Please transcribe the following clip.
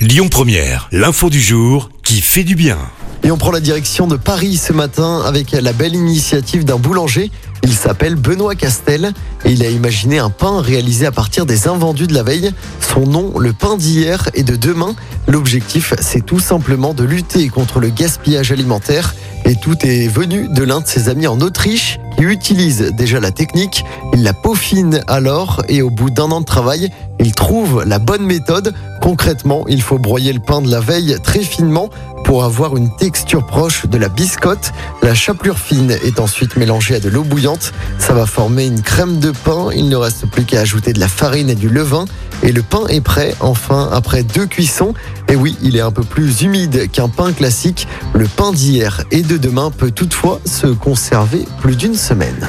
Lyon Première, l'info du jour qui fait du bien. Et on prend la direction de Paris ce matin avec la belle initiative d'un boulanger. Il s'appelle Benoît Castel et il a imaginé un pain réalisé à partir des invendus de la veille. Son nom, le pain d'hier et de demain. L'objectif, c'est tout simplement de lutter contre le gaspillage alimentaire. Et tout est venu de l'un de ses amis en Autriche qui utilise déjà la technique. Il la peaufine alors et au bout d'un an de travail, il trouve la bonne méthode. Concrètement, il faut broyer le pain de la veille très finement pour avoir une texture proche de la biscotte. La chapelure fine est ensuite mélangée à de l'eau bouillante. Ça va former une crème de pain. Il ne reste plus qu'à ajouter de la farine et du levain. Et le pain est prêt, enfin, après deux cuissons. Et oui, il est un peu plus humide qu'un pain classique. Le pain d'hier et de demain peut toutefois se conserver plus d'une semaine.